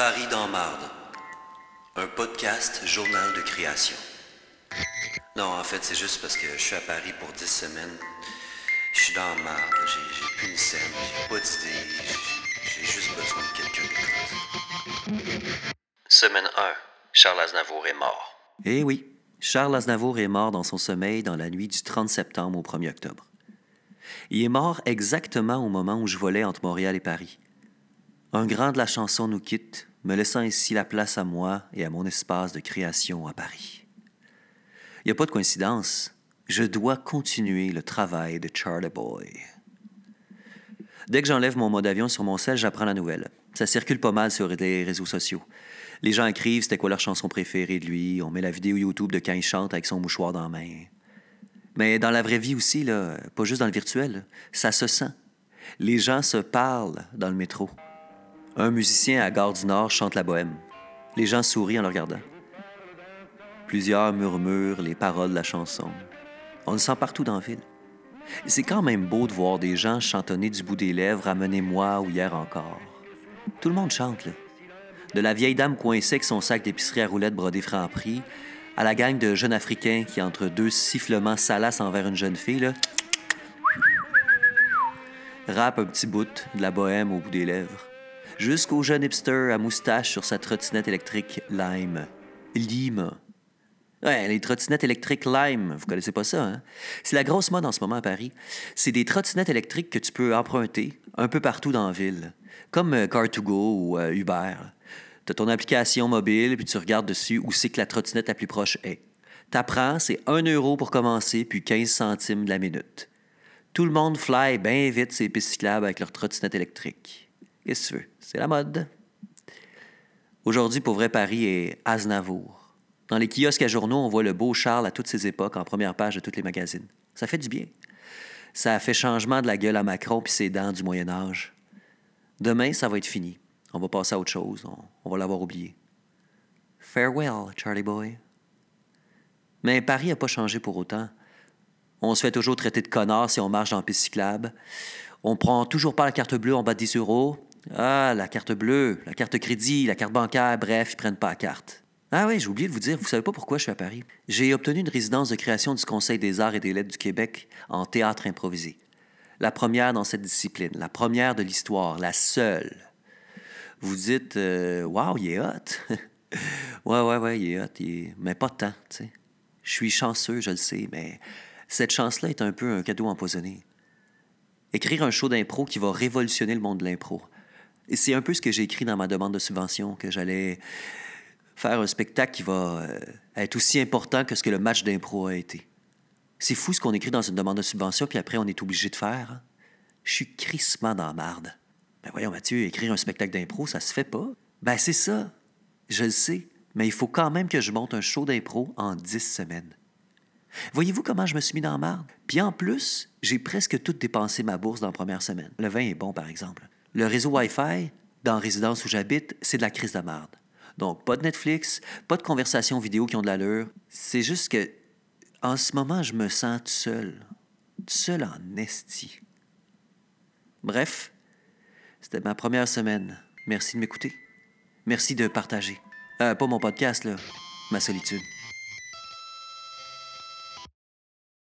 Paris dans Marde. Un podcast journal de création. Non, en fait, c'est juste parce que je suis à Paris pour 10 semaines. Je suis dans marde, j'ai plus une scène, j'ai pas d'idée, j'ai- juste besoin de quelqu'un. Semaine 1. Charles Aznavour est mort. Eh oui, Charles Aznavour est mort dans son sommeil dans la nuit du 30 septembre au 1er octobre. Il est mort exactement au moment où je volais entre Montréal et Paris. Un grand de la chanson nous quitte, me laissant ici la place à moi et à mon espace de création à Paris. Il n'y a pas de coïncidence. Je dois continuer le travail de Charlie Boy. Dès que j'enlève mon mode avion sur mon sel, j'apprends la nouvelle. Ça circule pas mal sur les réseaux sociaux. Les gens écrivent c'était quoi leur chanson préférée de lui. On met la vidéo YouTube de quand il chante avec son mouchoir dans la main. Mais dans la vraie vie aussi, là, pas juste dans le virtuel, ça se sent. Les gens se parlent dans le métro. Un musicien à Gare du Nord chante la bohème. Les gens sourient en le regardant. Plusieurs murmurent les paroles de la chanson. On le sent partout dans la ville. C'est quand même beau de voir des gens chantonner du bout des lèvres Amenez-moi ou hier encore. Tout le monde chante, là. De la vieille dame coincée avec son sac d'épicerie à roulettes brodé franc prix, à la gang de jeunes Africains qui, entre deux sifflements salaces envers une jeune fille, là, rappe un petit bout de la bohème au bout des lèvres. Jusqu'au jeune hipster à moustache sur sa trottinette électrique Lime. Lime. Ouais, les trottinettes électriques Lime, vous connaissez pas ça, hein? C'est la grosse mode en ce moment à Paris. C'est des trottinettes électriques que tu peux emprunter un peu partout dans la ville, comme euh, Car2Go ou euh, Uber. Tu as ton application mobile, puis tu regardes dessus où c'est que la trottinette la plus proche est. T'apprends, c'est 1 euro pour commencer, puis 15 centimes la minute. Tout le monde fly bien vite ces pistes cyclables avec leur trottinette électrique. C'est la mode. Aujourd'hui, pour vrai, Paris est Aznavour. Dans les kiosques à journaux, on voit le beau Charles à toutes ses époques en première page de tous les magazines. Ça fait du bien. Ça a fait changement de la gueule à Macron puis ses dents du Moyen Âge. Demain, ça va être fini. On va passer à autre chose. On, on va l'avoir oublié. Farewell, Charlie Boy. Mais Paris n'a pas changé pour autant. On se fait toujours traiter de connard si on marche dans la piste cyclable. On prend toujours pas la carte bleue en bas de 10 euros. Ah, la carte bleue, la carte crédit, la carte bancaire, bref, ils prennent pas la carte. Ah oui, j'ai oublié de vous dire, vous savez pas pourquoi je suis à Paris? J'ai obtenu une résidence de création du Conseil des arts et des lettres du Québec en théâtre improvisé. La première dans cette discipline, la première de l'histoire, la seule. Vous dites, euh, wow, il est hot. ouais, ouais, ouais, il est hot, il est- mais pas tant, tu sais. Je suis chanceux, je le sais, mais cette chance-là est un peu un cadeau empoisonné. Écrire un show d'impro qui va révolutionner le monde de l'impro. C'est un peu ce que j'ai écrit dans ma demande de subvention, que j'allais faire un spectacle qui va euh, être aussi important que ce que le match d'impro a été. C'est fou ce qu'on écrit dans une demande de subvention, puis après on est obligé de faire. hein. Je suis crissement dans la marde. Ben voyons, Mathieu, écrire un spectacle d'impro, ça se fait pas. Ben c'est ça. Je le sais. Mais il faut quand même que je monte un show d'impro en 10 semaines. Voyez-vous comment je me suis mis dans la marde? Puis en plus, j'ai presque tout dépensé ma bourse dans la première semaine. Le vin est bon, par exemple. Le réseau Wi-Fi, dans la résidence où j'habite, c'est de la crise de marde. Donc, pas de Netflix, pas de conversations vidéo qui ont de l'allure. C'est juste que, en ce moment, je me sens tout seul. Tout seul en esti. Bref, c'était ma première semaine. Merci de m'écouter. Merci de partager. Euh, pas mon podcast, là. Ma solitude.